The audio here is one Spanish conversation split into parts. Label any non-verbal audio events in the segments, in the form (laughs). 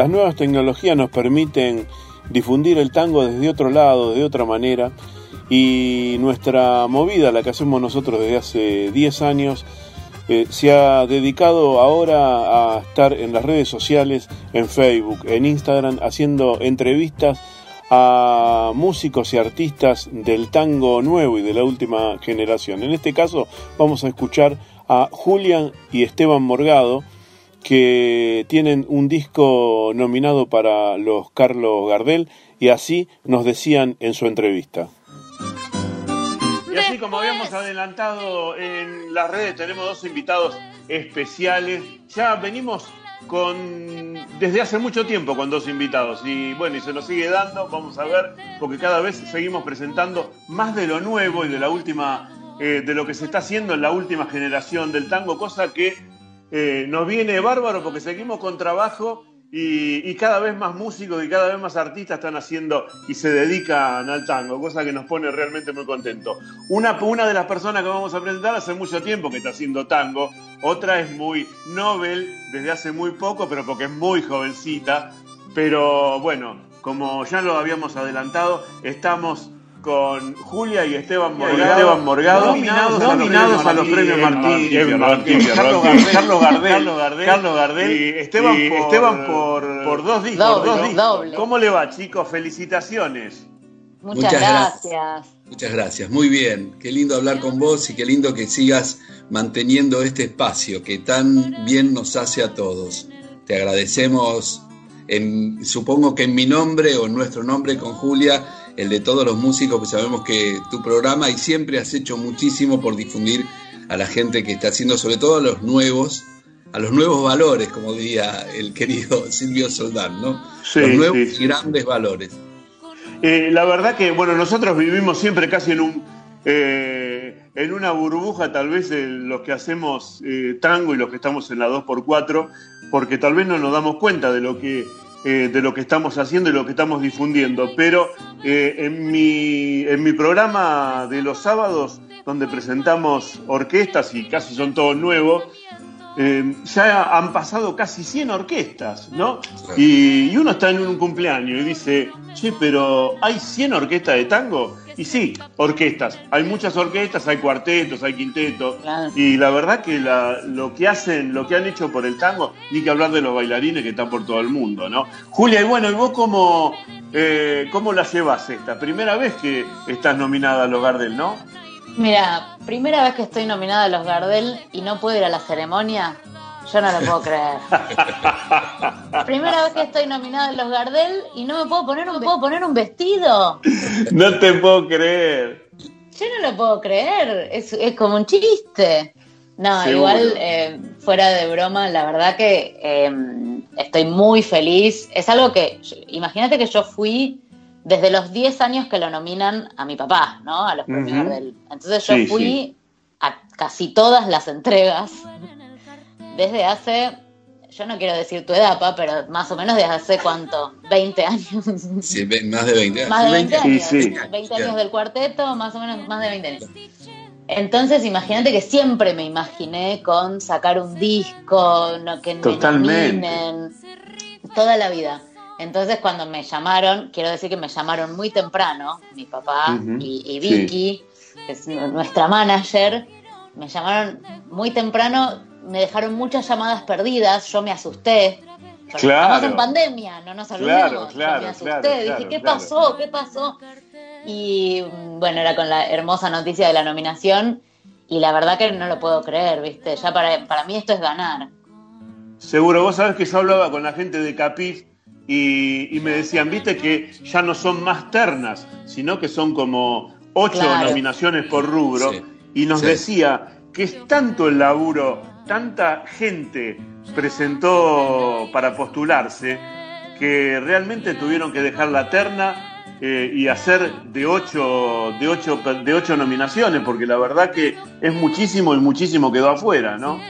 las nuevas tecnologías nos permiten difundir el tango desde otro lado, de otra manera, y nuestra movida, la que hacemos nosotros desde hace 10 años, eh, se ha dedicado ahora a estar en las redes sociales, en Facebook, en Instagram, haciendo entrevistas a músicos y artistas del tango nuevo y de la última generación. En este caso vamos a escuchar a Julian y Esteban Morgado, que tienen un disco nominado para los Carlos Gardel y así nos decían en su entrevista. Y así como habíamos adelantado en las redes, tenemos dos invitados especiales. Ya venimos con desde hace mucho tiempo con dos invitados y bueno, y se nos sigue dando, vamos a ver, porque cada vez seguimos presentando más de lo nuevo y de la última, eh, de lo que se está haciendo en la última generación del tango, cosa que eh, nos viene bárbaro porque seguimos con trabajo y, cada vez más músicos y cada vez más artistas están haciendo y se dedican al tango, cosa que nos pone realmente muy contentos. Una, una de las personas que vamos a presentar hace mucho tiempo que está haciendo tango, otra es muy Nobel desde hace muy poco, pero porque es muy jovencita. Pero bueno, como ya lo habíamos adelantado, estamos con Julia y Esteban Morgado, nominados, a los premios Martín, Carlos, Gardel, Carlos, Gardel, y Esteban, por, por, dos discos. ¿Cómo le va, chicos? Felicitaciones. Muchas, gracias. Muchas gracias, muy bien. Qué lindo hablar con vos y qué lindo que sigas manteniendo este espacio que tan bien nos hace a todos. Te agradecemos, en, supongo que en mi nombre o en nuestro nombre con Julia, el de todos los músicos, que sabemos que tu programa y siempre has hecho muchísimo por difundir a la gente que está haciendo, sobre todo a los nuevos, a los nuevos valores, como diría el (laughs) querido Silvio Soldán, ¿no? los nuevos grandes valores. Eh, la verdad que, bueno, nosotros vivimos siempre casi en un eh, en una burbuja, tal vez los que hacemos eh, tango y los que estamos en la 2x4, porque tal vez no nos damos cuenta de lo que eh, de lo que estamos haciendo y lo que estamos difundiendo. Pero eh, en, mi, en mi programa de los sábados, donde presentamos orquestas y casi son todos nuevos, eh, ya han pasado casi 100 orquestas, ¿no? Y, y, uno está en un cumpleaños y dice, che, pero ¿hay 100 orquestas de tango? Y sí, orquestas. Hay muchas orquestas, hay cuartetos, hay quintetos. Y la verdad que lo que hacen, lo que han hecho por el tango, ni que hablar de los bailarines que están por todo el mundo, ¿no? Julia, y bueno, ¿y vos cómo, eh, cómo la llevas esta? Primera vez que estás nominada a los Gardel, ¿no? Mira, primera vez que estoy nominada a los Gardel y no puedo ir a la ceremonia, yo no lo puedo creer. (laughs) Primera vez que estoy nominada en los Gardel y no me puedo poner un, puedo poner un vestido. No te puedo creer. Yo no lo puedo creer. Es, como un chiste. No, igual, eh, fuera de broma, la verdad que em, estoy muy feliz. Es algo que, imagínate que yo fui desde los 10 años que lo nominan a mi papá, ¿no? A los premios Gardel. Entonces yo fui a casi todas las entregas desde hace, yo no quiero decir tu edad, pa, pero más o menos desde hace cuánto, 20 años. Sí, más de 20 años. Más de 20 años. 20 años del cuarteto, más o menos más de 20 años. Entonces, imagínate que siempre me imaginé con sacar un disco, no, que me nominen, toda la vida. Entonces, cuando me llamaron, quiero decir que me llamaron muy temprano, mi papá y, Vicky, que es nuestra manager, me llamaron muy temprano me dejaron muchas llamadas perdidas, yo me asusté. Claro. Estamos en pandemia, no nos olvidemos. yo me asusté, dije, ¿qué pasó? ¿Qué pasó? Y bueno, era con la hermosa noticia de la nominación y la verdad que no lo puedo creer, ¿viste? Ya para, para mí esto es ganar. Seguro, vos sabés que yo hablaba con la gente de Capiz y, me decían, viste, que ya no son más ternas, sino que son como ocho nominaciones por rubro. Y nos decía que es tanto el laburo tanta gente presentó para postularse que realmente tuvieron que dejar la terna eh, y hacer de ocho, de, ocho, de ocho nominaciones, porque la verdad que es muchísimo y muchísimo quedó afuera, ¿no?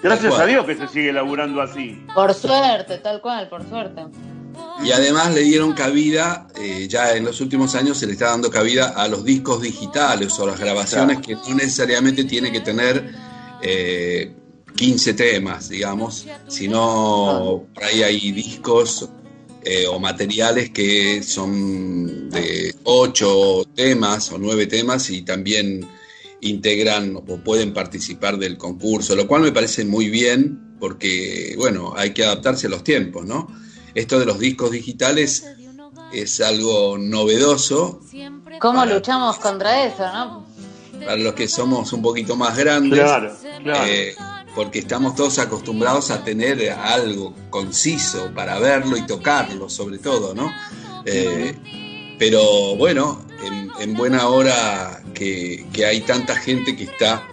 Gracias a Dios que se sigue laburando así. Por suerte, tal cual, por suerte. Y además le dieron cabida, eh, ya en los últimos años se le está dando cabida a los discos digitales o las grabaciones que no necesariamente tiene que tener eh, 15 temas, digamos, sino por ahí hay discos eh, o materiales que son de 8 temas o 9 temas y también integran o pueden participar del concurso, lo cual me parece muy bien porque, bueno, hay que adaptarse a los tiempos, ¿no? Esto de los discos digitales es algo novedoso. ¿Cómo luchamos contra eso, no? Para los que somos un poquito más grandes. Claro, claro. Eh, porque estamos todos acostumbrados a tener algo conciso para verlo y tocarlo, sobre todo, ¿no? Eh, pero bueno, en, buena hora que, hay tanta gente que está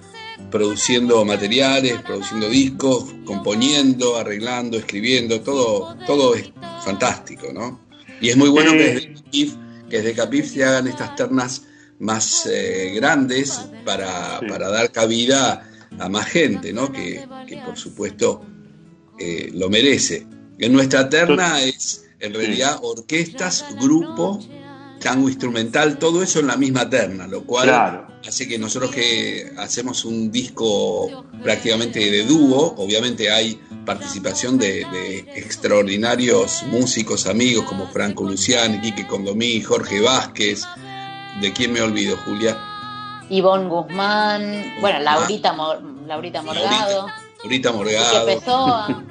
produciendo materiales, produciendo discos, componiendo, arreglando, escribiendo, todo, todo es fantástico, ¿no? Y es muy bueno que desde Capif, que desde Capif se hagan estas ternas más eh, grandes para, para dar cabida a más gente, ¿no? Que, por supuesto eh, lo merece. En nuestra terna es en realidad orquestas, grupo, tango instrumental, todo eso en la misma terna, lo cual hace que nosotros que hacemos un disco prácticamente de dúo, obviamente hay participación de, extraordinarios músicos, amigos como Franco Luciani, Quique Condomí, Jorge Vázquez, ¿de quién me olvido, Julia? Ivonne Guzmán, bueno, Laurita, Laurita Morgado. Laurita Morgado. (laughs) Quique Pessoa.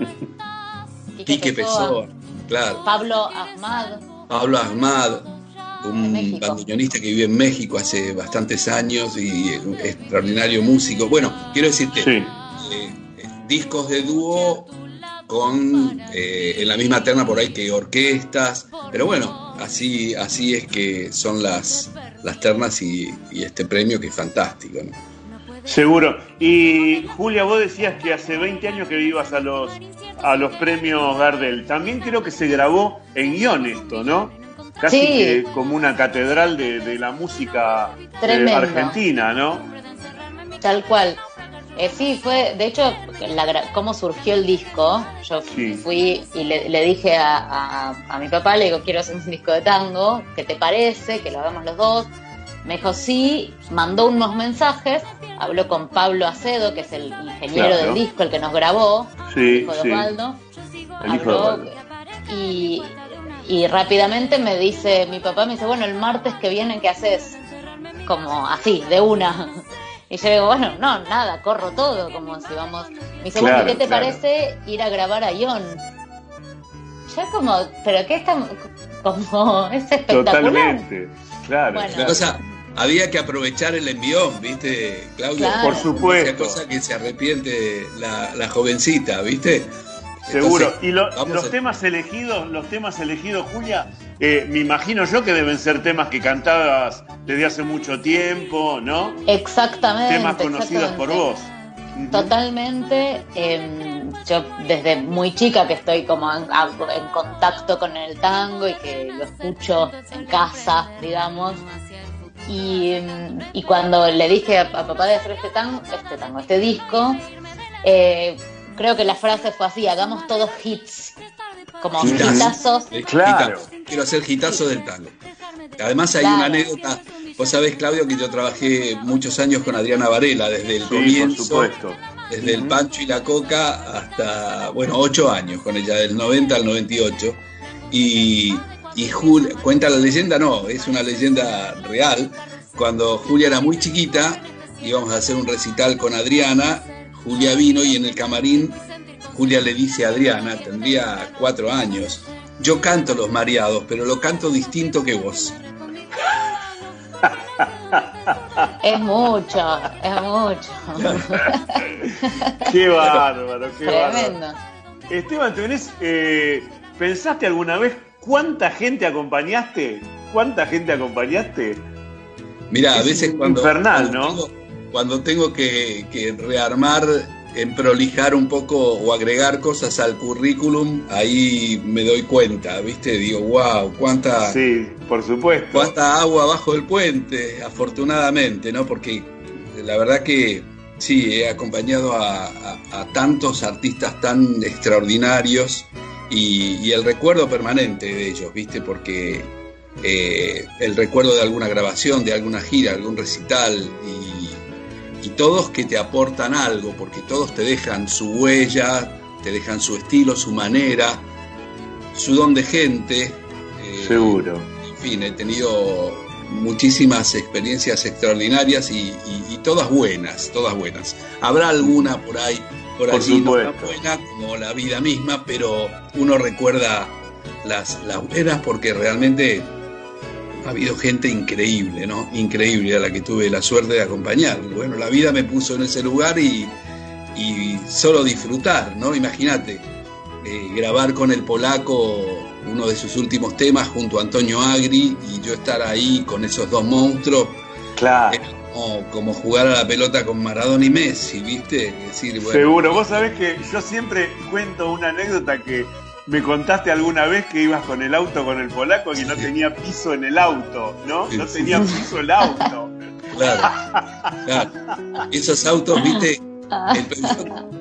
Quique Pessoa, claro. Pablo Ahmad. Pablo Ahmad, un bandoneonista que vive en México hace bastantes años y un extraordinario músico. Bueno, quiero decirte, eh, discos de dúo con eh, en la misma terna por ahí que orquestas, pero bueno, así, así es que son las, las ternas y, este premio que es fantástico. Seguro. Y Julia, vos decías que hace 20 años que vivas a los, a los premios Gardel. También creo que se grabó en guion esto, ¿no? Casi que como una catedral de, la música eh, argentina, ¿no? Tal cual. Eh, sí, fue, de hecho, cómo surgió el disco, yo fui y le, dije a, a, mi papá, le digo, quiero hacer un disco de tango, ¿qué te parece? Que lo hagamos los dos. Me dijo sí, mandó unos mensajes, habló con Pablo Acedo, que es el ingeniero del disco, el que nos grabó, el hijo de Osvaldo. y, y rápidamente me dice, mi papá me dice, bueno, el martes que viene, ¿qué haces? Como así, de una. Y yo digo, bueno, no, nada, corro todo, como si vamos. Me dice, bueno, ¿qué te parece ir a grabar a Ion? Ya como, pero qué está, como, (laughs) es espectacular. Totalmente, claro. La cosa, había que aprovechar el envión, ¿viste, Claudia? Por supuesto. Esa cosa que se arrepiente la, la jovencita, ¿viste? Seguro. y los temas elegidos, los temas elegidos, Julia, eh, me imagino yo que deben ser temas que cantabas desde hace mucho tiempo, ¿no? Exactamente. Temas conocidos por vos. Totalmente. Em, yo desde muy chica que estoy como en, contacto con el tango y que lo escucho en casa, digamos. Y, em, y cuando le dije a, papá de hacer este tango, este tango, este disco, eh, creo que la frase fue así, hagamos todos hits, como hitazos. Claro. Quiero hacer hitazos del tango. Además hay una anécdota, vos sabés Claudio que yo trabajé muchos años con Adriana Varela desde el comienzo. Desde el Pancho y la Coca hasta, bueno, ocho años con ella, del 90 al 98. Y, y Julia, cuenta la leyenda, no, es una leyenda real. Cuando Julia era muy chiquita, íbamos a hacer un recital con Adriana Julia vino y en el camarín Julia le dice a Adriana, tendría cuatro años, yo canto los mareados, pero lo canto distinto que vos. (laughs) Es mucho, es mucho. (laughs) qué bárbaro, qué Tremendo. Esteban, ¿tenés, eh, ¿pensaste alguna vez cuánta gente acompañaste? ¿Cuánta gente acompañaste? Mira, a veces cuando... Infernal, ¿no? Cuando tengo que, rearmar, en prolijar un poco o agregar cosas al currículum, ahí me doy cuenta, ¿viste? Digo, wow, cuánta. Sí, por supuesto. Cuánta agua bajo el puente, afortunadamente, ¿no? Porque la verdad que sí, he acompañado a, tantos artistas tan extraordinarios y, el recuerdo permanente de ellos, ¿viste? Porque eh, el recuerdo de alguna grabación, de alguna gira, algún recital y y todos que te aportan algo, porque todos te dejan su huella, te dejan su estilo, su manera, su don de gente. Eh, Seguro. En fin, he tenido muchísimas experiencias extraordinarias y, todas buenas, todas buenas. Habrá alguna por ahí, por, allí no tan buena como la vida misma, pero uno recuerda las, las buenas porque realmente ha habido gente increíble, ¿no? Increíble a la que tuve la suerte de acompañar. Bueno, la vida me puso en ese lugar y, solo disfrutar, ¿no? Imagínate, eh, grabar con el polaco uno de sus últimos temas junto a Antonio Agri y yo estar ahí con esos dos monstruos. Claro. como, jugar a la pelota con Maradona y Messi, ¿viste? Decir, Seguro, vos sabés que yo siempre cuento una anécdota que me contaste alguna vez que ibas con el auto con el polaco y no tenía piso en el auto, ¿no? no tenía piso el auto. Claro, claro. Esos autos, viste, el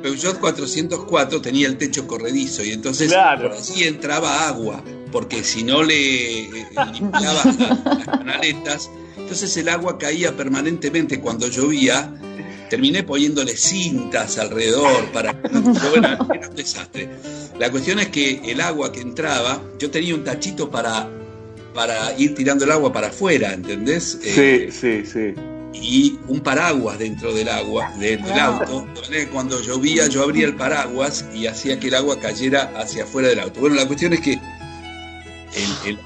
Peugeot, 404 tenía el techo corredizo y entonces por así entraba agua, porque si no le eh, limpiaba (laughs) las canaletas, entonces el agua caía permanentemente cuando llovía terminé poniéndole cintas alrededor para que no (laughs) era, un desastre. La cuestión es que el agua que entraba, yo tenía un tachito para, para ir tirando el agua para afuera, ¿entendés? Sí, eh, sí, sí. Y un paraguas dentro del agua, del auto. cuando llovía yo abría el paraguas y hacía que el agua cayera hacia afuera del auto. Bueno, la cuestión es que el,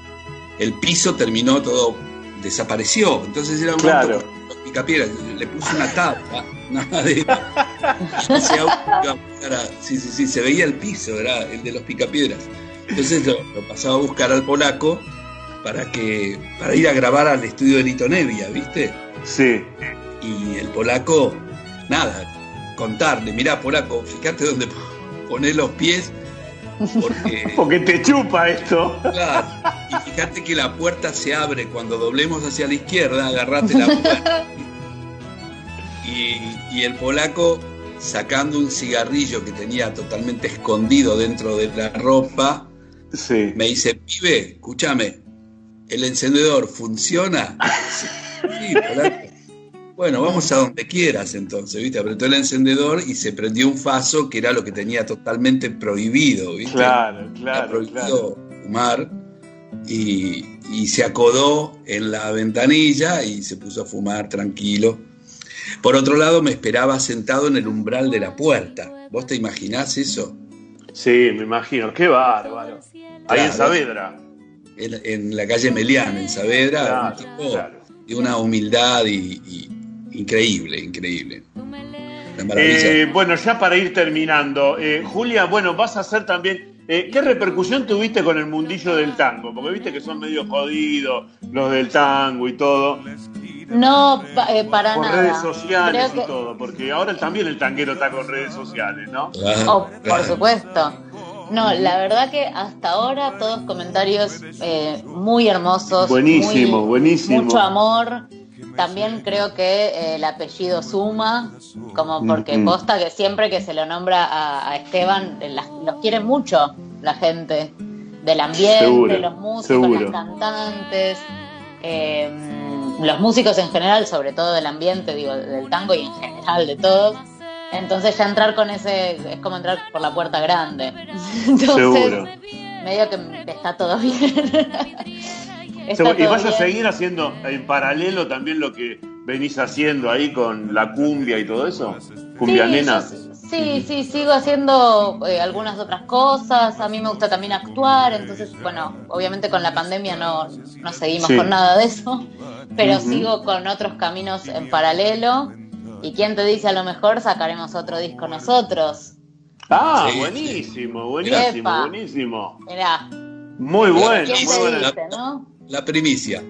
el, piso terminó todo, desapareció. Entonces era un claro le puse una tapa, nada de. (laughs) sí, sí, sí, se veía el piso, era el de los picapiedras. Entonces lo, pasaba a buscar al polaco para que para ir a grabar al estudio de Lito Nevia, ¿viste? Sí. Y el polaco, nada, contarle, mirá, polaco, fíjate dónde poner los pies. Porque, (laughs) porque te chupa esto. Claro. Y fíjate que la puerta se abre cuando doblemos hacia la izquierda, agarrate la (laughs) puerta y, el polaco sacando un cigarrillo que tenía totalmente escondido dentro de la ropa, me dice, pibe, escúchame, ¿el encendedor funciona? sí, polaco. Bueno, vamos a donde quieras entonces, ¿viste? Apretó el encendedor y se prendió un faso que era lo que tenía totalmente prohibido, ¿viste? Claro, claro. prohibido fumar y, y se acodó en la ventanilla y se puso a fumar tranquilo por otro lado, me esperaba sentado en el umbral de la puerta. ¿Vos te imaginás eso? Sí, me imagino. Qué bárbaro. Ahí en Saavedra. En, la calle Melián, en Saavedra, un tipo de una humildad y, increíble, increíble. Eh, bueno, ya para ir terminando, eh, Julia, bueno, vas a hacer también. Eh, ¿Qué repercusión tuviste con el mundillo del tango? Porque viste que son medio jodidos los del tango y todo. No, eh, para nada. Con redes sociales y todo, porque ahora también el tanguero está con redes sociales, ¿no? Oh, por supuesto. No, la verdad que hasta ahora todos comentarios eh, muy hermosos. Buenísimo, buenísimo. Mucho amor. También creo que eh, el apellido suma, como porque posta que siempre que se lo nombra a, Esteban, los quiere mucho la gente del ambiente, los músicos, los cantantes. Eh, los músicos en general, sobre todo del ambiente, digo, del tango y en general de todos. Entonces ya entrar con ese es como entrar por la puerta grande. (laughs) Entonces, medio que está todo bien. (laughs) y vas a seguir haciendo en paralelo también lo que venís haciendo ahí con la cumbia y todo eso. Cumbia nena. Sí, sí, sigo haciendo eh, algunas otras cosas. A mí me gusta también actuar, entonces, bueno, obviamente con la pandemia no, no seguimos con nada de eso, pero sigo con otros caminos en paralelo. Y quién te dice, a lo mejor sacaremos otro disco nosotros. Ah, buenísimo, buenísimo, buenísimo. Mirá. Muy bueno, La primicia.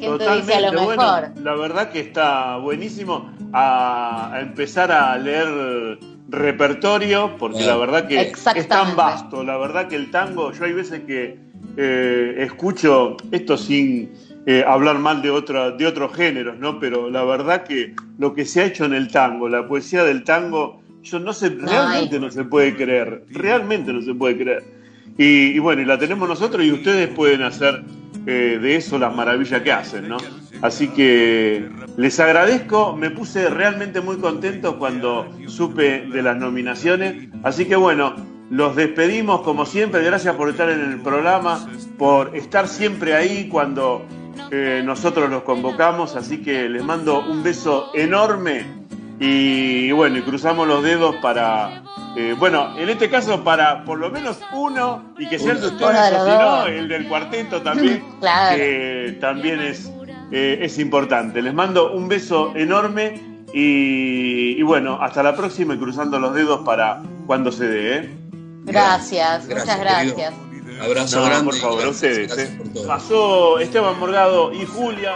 Totalmente, a lo mejor? la verdad que está buenísimo a empezar a leer repertorio, porque la verdad que es tan vasto, la verdad que el tango, yo hay veces que eh, escucho esto sin eh, hablar mal de, otra, de otros géneros, ¿no? Pero la verdad que lo que se ha hecho en el tango, la poesía del tango, yo no sé, realmente no se puede creer, realmente no se puede creer. Y, bueno, y la tenemos nosotros y ustedes pueden hacer eh, de eso las maravillas que hacen, ¿no? Así que les agradezco, me puse realmente muy contento cuando supe de las nominaciones, así que bueno, los despedimos como siempre, gracias por estar en el programa, por estar siempre ahí cuando eh, nosotros los convocamos, así que les mando un beso enorme y bueno, y cruzamos los dedos para eh, bueno, en este caso para por lo menos uno y que sea el de ustedes, o si no, el del cuarteto también, (laughs) que también es, eh, es importante. Les mando un beso enorme y, bueno, hasta la próxima y cruzando los dedos para cuando se dé. ¿eh? Gracias, muchas gracias. Abrazo grande. Por favor, a ustedes. Pasó Esteban Morgado y Julia.